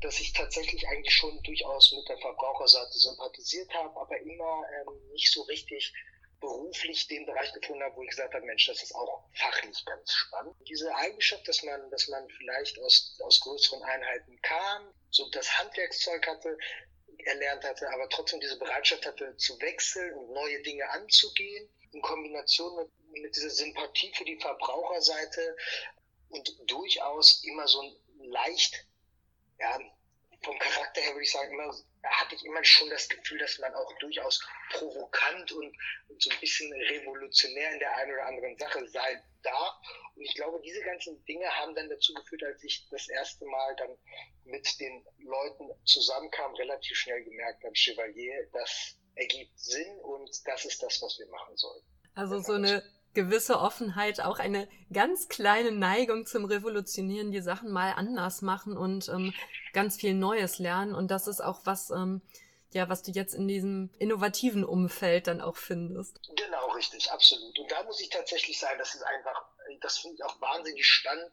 dass ich tatsächlich eigentlich schon durchaus mit der Verbraucherseite sympathisiert habe, aber immer ähm, nicht so richtig beruflich den Bereich gefunden habe, wo ich gesagt habe, Mensch, das ist auch fachlich ganz spannend. Diese Eigenschaft, dass man, dass man vielleicht aus, aus größeren Einheiten kam, so das Handwerkszeug hatte, erlernt hatte, aber trotzdem diese Bereitschaft hatte zu wechseln und neue Dinge anzugehen, in Kombination mit, mit dieser Sympathie für die Verbraucherseite und durchaus immer so ein leicht, ja, vom Charakter her würde ich sagen, immer hatte ich immer schon das Gefühl, dass man auch durchaus provokant und, und so ein bisschen revolutionär in der einen oder anderen Sache sein darf. Und ich glaube, diese ganzen Dinge haben dann dazu geführt, als ich das erste Mal dann mit den Leuten zusammenkam, relativ schnell gemerkt habe, Chevalier, das ergibt Sinn und das ist das, was wir machen sollen. Also so eine gewisse Offenheit, auch eine ganz kleine Neigung zum Revolutionieren, die Sachen mal anders machen und ähm, ganz viel Neues lernen. Und das ist auch was, ähm, ja, was du jetzt in diesem innovativen Umfeld dann auch findest. Genau, richtig, absolut. Und da muss ich tatsächlich sagen, das ist einfach, das finde ich auch wahnsinnig spannend,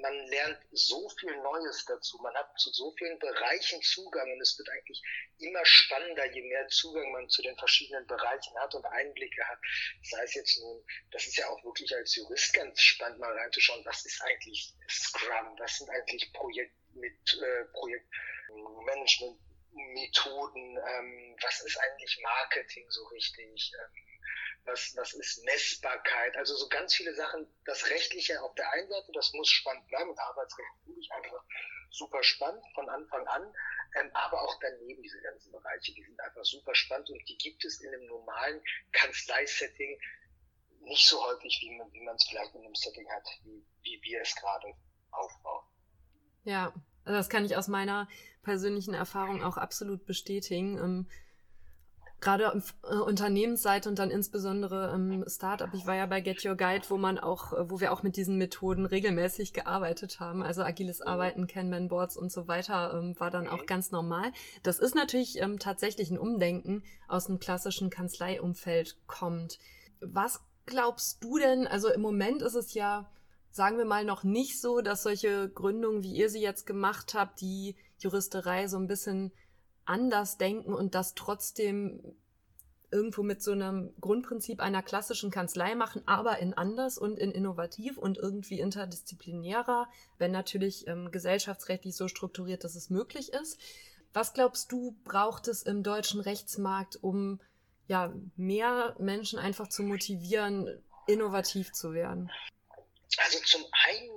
man lernt so viel Neues dazu. Man hat zu so vielen Bereichen Zugang und es wird eigentlich immer spannender, je mehr Zugang man zu den verschiedenen Bereichen hat und Einblicke hat. Sei es jetzt nun, das ist ja auch wirklich als Jurist ganz spannend, mal reinzuschauen, was ist eigentlich Scrum, was sind eigentlich Projekt mit äh, Projektmanagementmethoden, ähm, was ist eigentlich Marketing so richtig, ähm, was, was ist Messbarkeit, also so ganz viele Sachen. Das Rechtliche auf der einen Seite, das muss spannend bleiben und Arbeitsrecht finde ich einfach super spannend von Anfang an, ähm, aber auch daneben diese ganzen Bereiche, die sind einfach super spannend und die gibt es in einem normalen Kanzleisetting nicht so häufig, wie man wie es vielleicht in einem Setting hat, wie, wie wir es gerade aufbauen. Ja, also das kann ich aus meiner persönlichen Erfahrung auch absolut bestätigen. Ähm, gerade auf äh, Unternehmensseite und dann insbesondere im Startup. Ich war ja bei Get Your Guide, wo man auch, äh, wo wir auch mit diesen Methoden regelmäßig gearbeitet haben. Also agiles mhm. Arbeiten, Kanban Boards und so weiter ähm, war dann auch ganz normal. Das ist natürlich ähm, tatsächlich ein Umdenken aus dem klassischen Kanzleiumfeld kommt. Was glaubst du denn? Also im Moment ist es ja, sagen wir mal, noch nicht so, dass solche Gründungen, wie ihr sie jetzt gemacht habt, die Juristerei so ein bisschen anders denken und das trotzdem irgendwo mit so einem Grundprinzip einer klassischen Kanzlei machen, aber in anders und in innovativ und irgendwie interdisziplinärer, wenn natürlich ähm, gesellschaftsrechtlich so strukturiert, dass es möglich ist. Was glaubst du, braucht es im deutschen Rechtsmarkt, um ja mehr Menschen einfach zu motivieren, innovativ zu werden? Also zum einen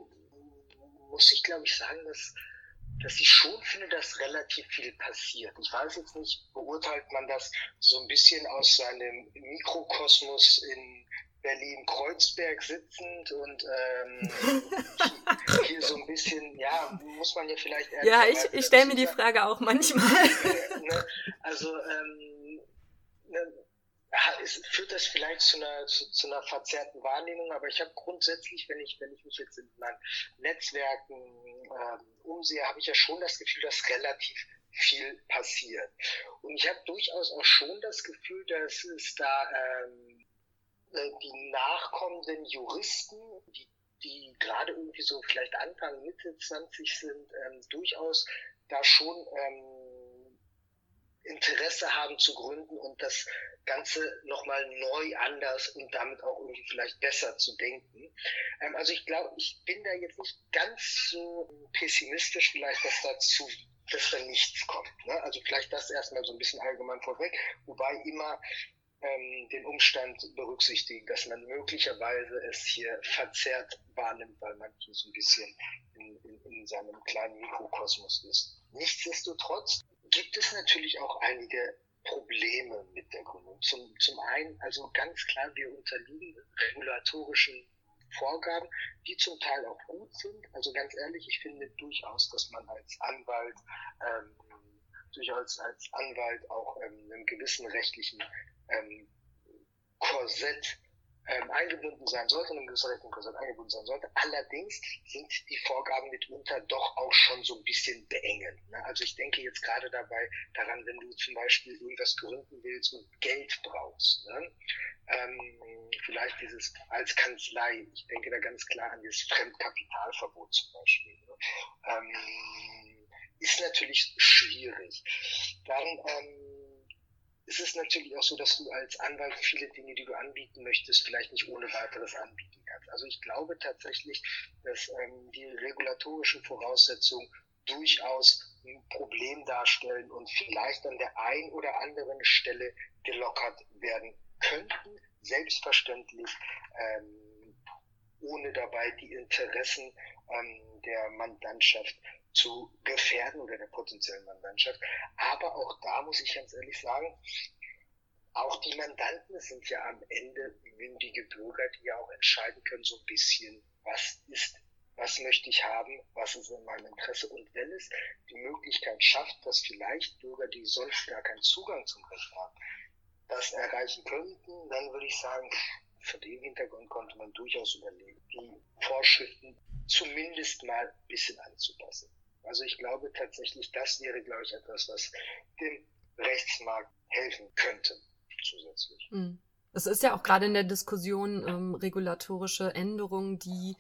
muss ich glaube ich sagen, dass dass ich schon finde, dass relativ viel passiert. Ich weiß jetzt nicht, beurteilt man das so ein bisschen aus seinem Mikrokosmos in Berlin-Kreuzberg sitzend und ähm, hier so ein bisschen, ja, muss man ja vielleicht... Ja, ich, ich stelle mir die Frage auch manchmal. ne, also, ähm, ne, führt das vielleicht zu einer, zu, zu einer verzerrten Wahrnehmung, aber ich habe grundsätzlich, wenn ich, wenn ich mich jetzt in meinen Netzwerken ähm, umsehe, habe ich ja schon das Gefühl, dass relativ viel passiert. Und ich habe durchaus auch schon das Gefühl, dass es da ähm, äh, die nachkommenden Juristen, die, die gerade irgendwie so vielleicht Anfang, Mitte 20 sind, ähm, durchaus da schon ähm, Interesse haben zu gründen und das Ganze nochmal neu, anders und damit auch irgendwie vielleicht besser zu denken. Ähm, also ich glaube, ich bin da jetzt nicht ganz so pessimistisch vielleicht, dass dazu dass da nichts kommt. Ne? Also vielleicht das erstmal so ein bisschen allgemein vorweg, wobei immer ähm, den Umstand berücksichtigen, dass man möglicherweise es hier verzerrt wahrnimmt, weil man hier so ein bisschen in, in, in seinem kleinen Mikrokosmos ist. Nichtsdestotrotz gibt es natürlich auch einige Probleme mit der Gründung. Zum, zum einen, also ganz klar, wir unterliegen regulatorischen Vorgaben, die zum Teil auch gut sind. Also ganz ehrlich, ich finde durchaus, dass man als Anwalt ähm, durchaus als Anwalt auch ähm, einem gewissen rechtlichen ähm, Korsett ähm, eingebunden sein sollte, in einem gewissen Rechnungskorsett eingebunden sein sollte. Allerdings sind die Vorgaben mitunter doch auch schon so ein bisschen beengend. Ne? Also ich denke jetzt gerade dabei daran, wenn du zum Beispiel irgendwas gründen willst und Geld brauchst. Ne? Ähm, vielleicht dieses als Kanzlei, ich denke da ganz klar an dieses Fremdkapitalverbot zum Beispiel. Ne? Ähm, ist natürlich schwierig. Dann ähm, ist es natürlich auch so, dass du als Anwalt viele Dinge, die du anbieten möchtest, vielleicht nicht ohne weiteres anbieten kannst. Also ich glaube tatsächlich, dass ähm, die regulatorischen Voraussetzungen durchaus ein Problem darstellen und vielleicht an der einen oder anderen Stelle gelockert werden könnten. Selbstverständlich ähm, ohne dabei die Interessen ähm, der Mandantschaft zu gefährden oder der potenziellen Mandantschaft. Aber auch da muss ich ganz ehrlich sagen, auch die Mandanten sind ja am Ende mündige Bürger, die ja auch entscheiden können, so ein bisschen, was ist, was möchte ich haben, was ist in meinem Interesse. Und wenn es die Möglichkeit schafft, dass vielleicht Bürger, die sonst gar keinen Zugang zum Recht haben, das erreichen könnten, dann würde ich sagen, vor dem Hintergrund konnte man durchaus überlegen, die Vorschriften zumindest mal ein bisschen anzupassen. Also ich glaube tatsächlich, das wäre, glaube ich, etwas, was dem Rechtsmarkt helfen könnte zusätzlich. Hm. Es ist ja auch gerade in der Diskussion ähm, regulatorische Änderungen, die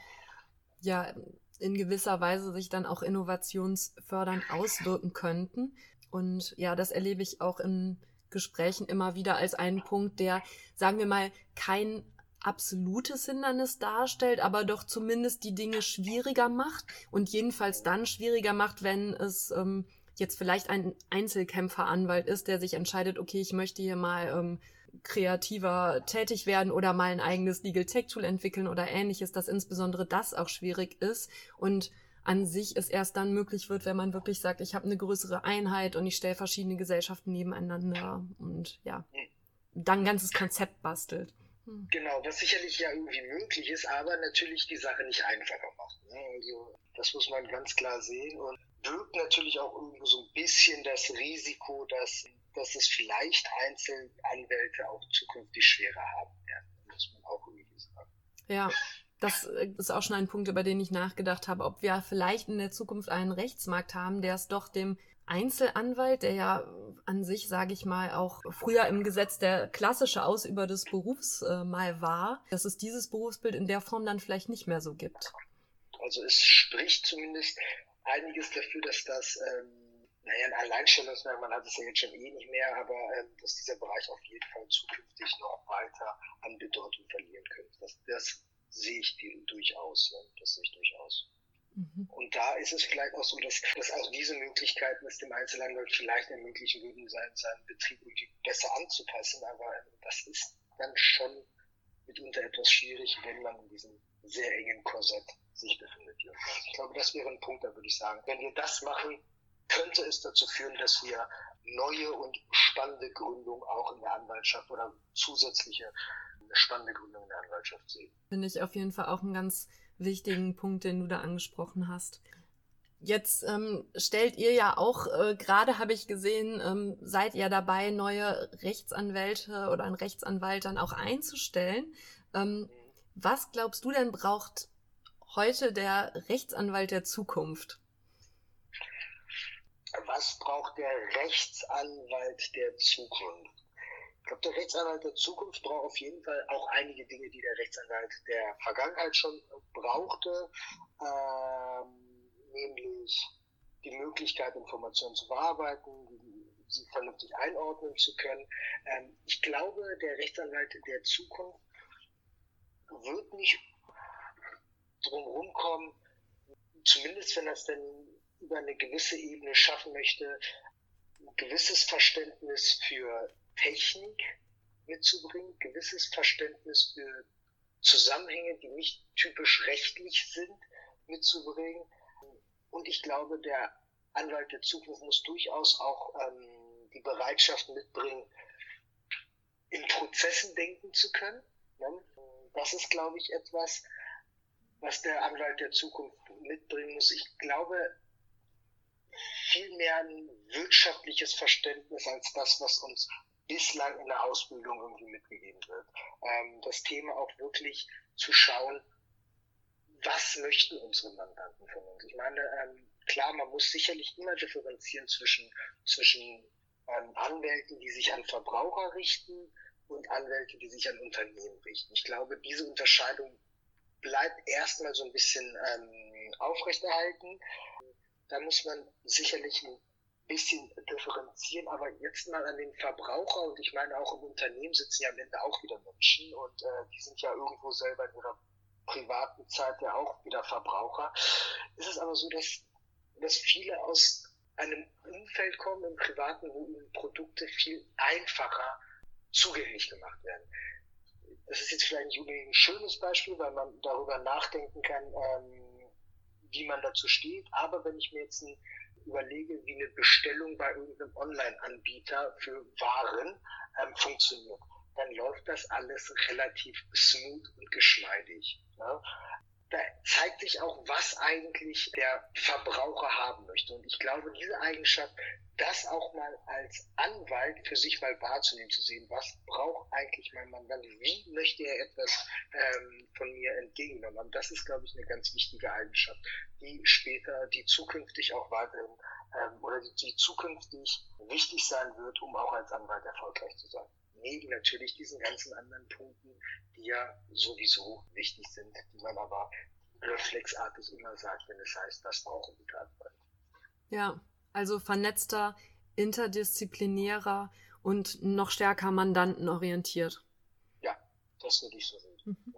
ja in gewisser Weise sich dann auch innovationsfördernd auswirken könnten. Und ja, das erlebe ich auch in Gesprächen immer wieder als einen Punkt, der, sagen wir mal, kein absolutes Hindernis darstellt, aber doch zumindest die Dinge schwieriger macht und jedenfalls dann schwieriger macht, wenn es ähm, jetzt vielleicht ein Einzelkämpferanwalt ist, der sich entscheidet, okay, ich möchte hier mal ähm, kreativer tätig werden oder mal ein eigenes Legal Tech Tool entwickeln oder ähnliches, dass insbesondere das auch schwierig ist und an sich es erst dann möglich wird, wenn man wirklich sagt, ich habe eine größere Einheit und ich stelle verschiedene Gesellschaften nebeneinander und ja, dann ein ganzes Konzept bastelt. Hm. Genau, was sicherlich ja irgendwie möglich ist, aber natürlich die Sache nicht einfacher macht. Ne? Also das muss man ganz klar sehen und birgt natürlich auch irgendwo so ein bisschen das Risiko, dass, dass es vielleicht Einzelanwälte auch zukünftig schwerer haben werden. Muss man auch irgendwie sagen. Ja. Das äh, ist auch schon ein Punkt, über den ich nachgedacht habe, ob wir vielleicht in der Zukunft einen Rechtsmarkt haben, der es doch dem Einzelanwalt, der ja an sich, sage ich mal, auch früher im Gesetz der klassische Ausüber des Berufs äh, mal war, dass es dieses Berufsbild in der Form dann vielleicht nicht mehr so gibt. Also es spricht zumindest einiges dafür, dass das, ähm, naja, ein Alleinstellungsmerkmal hat es ja jetzt schon eh nicht mehr, aber ähm, dass dieser Bereich auf jeden Fall zukünftig noch weiter an Bedeutung verlieren könnte. Das, das sehe ich durchaus, ne? das sehe ich durchaus. Mhm. Und da ist es vielleicht auch so, dass, dass auch diese Möglichkeiten es dem Einzelanwalt vielleicht ermöglichen würden, seinen, seinen Betrieb irgendwie besser anzupassen. Aber das ist dann schon mitunter etwas schwierig, wenn man in diesem sehr engen Korsett sich befindet. Ich glaube, das wäre ein Punkt, da würde ich sagen, wenn wir das machen, könnte es dazu führen, dass wir neue und spannende Gründungen auch in der Anwaltschaft oder zusätzliche spannende Gründungen in der Anwaltschaft sehen. Finde ich auf jeden Fall auch ein ganz wichtigen Punkt, den du da angesprochen hast. Jetzt ähm, stellt ihr ja auch, äh, gerade habe ich gesehen, ähm, seid ihr dabei, neue Rechtsanwälte oder einen Rechtsanwalt dann auch einzustellen. Ähm, was glaubst du denn braucht heute der Rechtsanwalt der Zukunft? Was braucht der Rechtsanwalt der Zukunft? Ich glaube, der Rechtsanwalt der Zukunft braucht auf jeden Fall auch einige Dinge, die der Rechtsanwalt der Vergangenheit schon brauchte, ähm, nämlich die Möglichkeit, Informationen zu bearbeiten, sie vernünftig einordnen zu können. Ähm, ich glaube, der Rechtsanwalt der Zukunft wird nicht drumherum kommen, zumindest wenn er es denn über eine gewisse Ebene schaffen möchte, ein gewisses Verständnis für Technik mitzubringen, gewisses Verständnis für Zusammenhänge, die nicht typisch rechtlich sind, mitzubringen. Und ich glaube, der Anwalt der Zukunft muss durchaus auch ähm, die Bereitschaft mitbringen, in Prozessen denken zu können. Ne? Das ist, glaube ich, etwas, was der Anwalt der Zukunft mitbringen muss. Ich glaube, viel mehr ein wirtschaftliches Verständnis als das, was uns bislang in der Ausbildung irgendwie mitgegeben wird. Ähm, das Thema auch wirklich zu schauen, was möchten unsere Mandanten von uns? Ich meine, ähm, klar, man muss sicherlich immer differenzieren zwischen, zwischen ähm, Anwälten, die sich an Verbraucher richten und Anwälte, die sich an Unternehmen richten. Ich glaube, diese Unterscheidung bleibt erstmal so ein bisschen ähm, aufrechterhalten. Da muss man sicherlich ein bisschen differenzieren, aber jetzt mal an den Verbraucher und ich meine auch im Unternehmen sitzen ja am Ende auch wieder Menschen und äh, die sind ja irgendwo selber in ihrer privaten Zeit ja auch wieder Verbraucher. Es ist aber so, dass, dass viele aus einem Umfeld kommen im Privaten, wo ihnen Produkte viel einfacher zugänglich gemacht werden. Das ist jetzt vielleicht ein schönes Beispiel, weil man darüber nachdenken kann, ähm, wie man dazu steht. Aber wenn ich mir jetzt ein, überlege, wie eine Bestellung bei irgendeinem Online-Anbieter für Waren ähm, funktioniert, dann läuft das alles relativ smooth und geschmeidig. Ne? Da zeigt sich auch, was eigentlich der Verbraucher haben möchte. Und ich glaube, diese Eigenschaft, das auch mal als Anwalt für sich mal wahrzunehmen, zu sehen, was braucht eigentlich mein Mandant, wie möchte er etwas ähm, von mir entgegengenommen haben, das ist, glaube ich, eine ganz wichtige Eigenschaft, die später, die zukünftig auch weiterhin ähm, oder die, die zukünftig wichtig sein wird, um auch als Anwalt erfolgreich zu sein. Neben natürlich diesen ganzen anderen Punkten, die ja sowieso wichtig sind, die man aber reflexartig immer sagt, wenn es heißt, das brauchen die Anwalt. Ja, also vernetzter, interdisziplinärer und noch stärker mandantenorientiert. Ja, das würde ich so sehen. Mhm.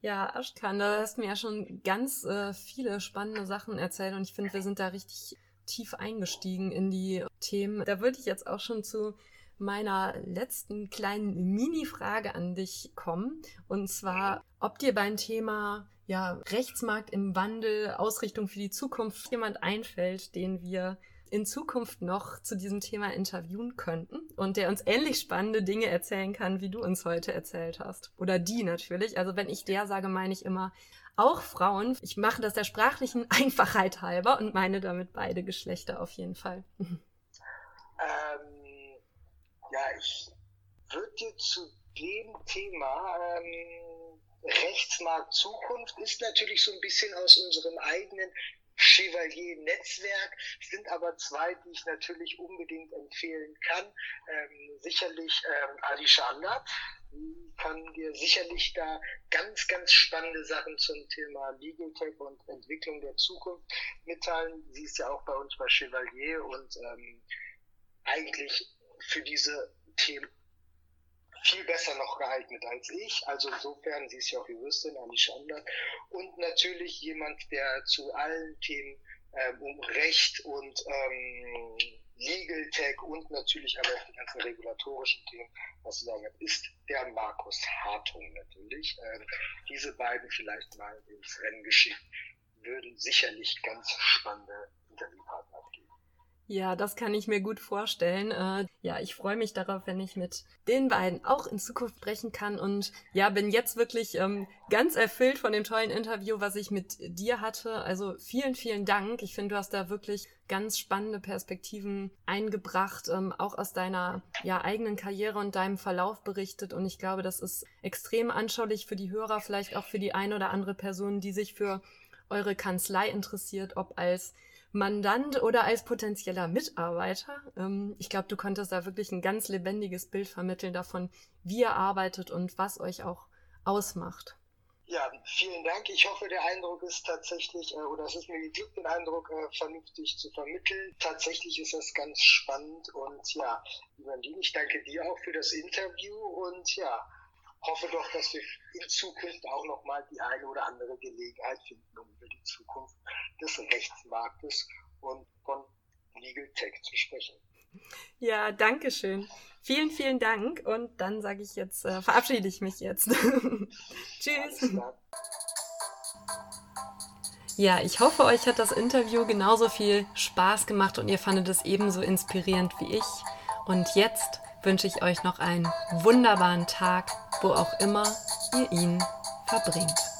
Ja, Aschkan, da hast du mir ja schon ganz äh, viele spannende Sachen erzählt und ich finde, wir sind da richtig tief eingestiegen in die Themen. Da würde ich jetzt auch schon zu meiner letzten kleinen Mini-Frage an dich kommen. Und zwar, ob dir beim Thema ja, Rechtsmarkt im Wandel, Ausrichtung für die Zukunft jemand einfällt, den wir in Zukunft noch zu diesem Thema interviewen könnten und der uns ähnlich spannende Dinge erzählen kann, wie du uns heute erzählt hast. Oder die natürlich. Also wenn ich der sage, meine ich immer auch Frauen. Ich mache das der sprachlichen Einfachheit halber und meine damit beide Geschlechter auf jeden Fall. Ähm, ja, ich würde dir zu dem Thema ähm, Rechtsmarkt Zukunft ist natürlich so ein bisschen aus unserem eigenen Chevalier-Netzwerk, sind aber zwei, die ich natürlich unbedingt empfehlen kann. Ähm, sicherlich ähm, Alishanda, die kann dir sicherlich da ganz, ganz spannende Sachen zum Thema Legal Tech und Entwicklung der Zukunft mitteilen. Sie ist ja auch bei uns bei Chevalier und ähm, eigentlich für diese Themen viel besser noch geeignet als ich. Also insofern, sie ist ja auch Juristin, Alishanda. Und natürlich jemand, der zu allen Themen ähm, um Recht und ähm, Legal Tech und natürlich aber auch die ganzen regulatorischen Themen, was sie sagen hat, ist der Markus Hartung natürlich. Ähm, diese beiden vielleicht mal ins Rennen geschickt, würden sicherlich ganz spannende Interviewpartner geben. Ja, das kann ich mir gut vorstellen. Äh, ja, ich freue mich darauf, wenn ich mit den beiden auch in Zukunft sprechen kann und ja, bin jetzt wirklich ähm, ganz erfüllt von dem tollen Interview, was ich mit dir hatte. Also vielen, vielen Dank. Ich finde, du hast da wirklich ganz spannende Perspektiven eingebracht, ähm, auch aus deiner ja, eigenen Karriere und deinem Verlauf berichtet. Und ich glaube, das ist extrem anschaulich für die Hörer, vielleicht auch für die eine oder andere Person, die sich für eure Kanzlei interessiert, ob als Mandant oder als potenzieller Mitarbeiter. Ähm, ich glaube, du konntest da wirklich ein ganz lebendiges Bild vermitteln davon, wie ihr arbeitet und was euch auch ausmacht. Ja, vielen Dank. Ich hoffe, der Eindruck ist tatsächlich, äh, oder es ist mir geglückt, den Eindruck äh, vernünftig zu vermitteln. Tatsächlich ist das ganz spannend und ja, Nadine, ich danke dir auch für das Interview und ja, hoffe doch, dass wir in Zukunft auch nochmal die eine oder andere Gelegenheit finden, um über die Zukunft des Rechtsmarktes und von Legal Tech zu sprechen. Ja, danke schön. Vielen, vielen Dank. Und dann sage ich jetzt, äh, verabschiede ich mich jetzt. Tschüss. Ja, ich hoffe, euch hat das Interview genauso viel Spaß gemacht und ihr fandet es ebenso inspirierend wie ich. Und jetzt wünsche ich euch noch einen wunderbaren Tag, wo auch immer ihr ihn verbringt.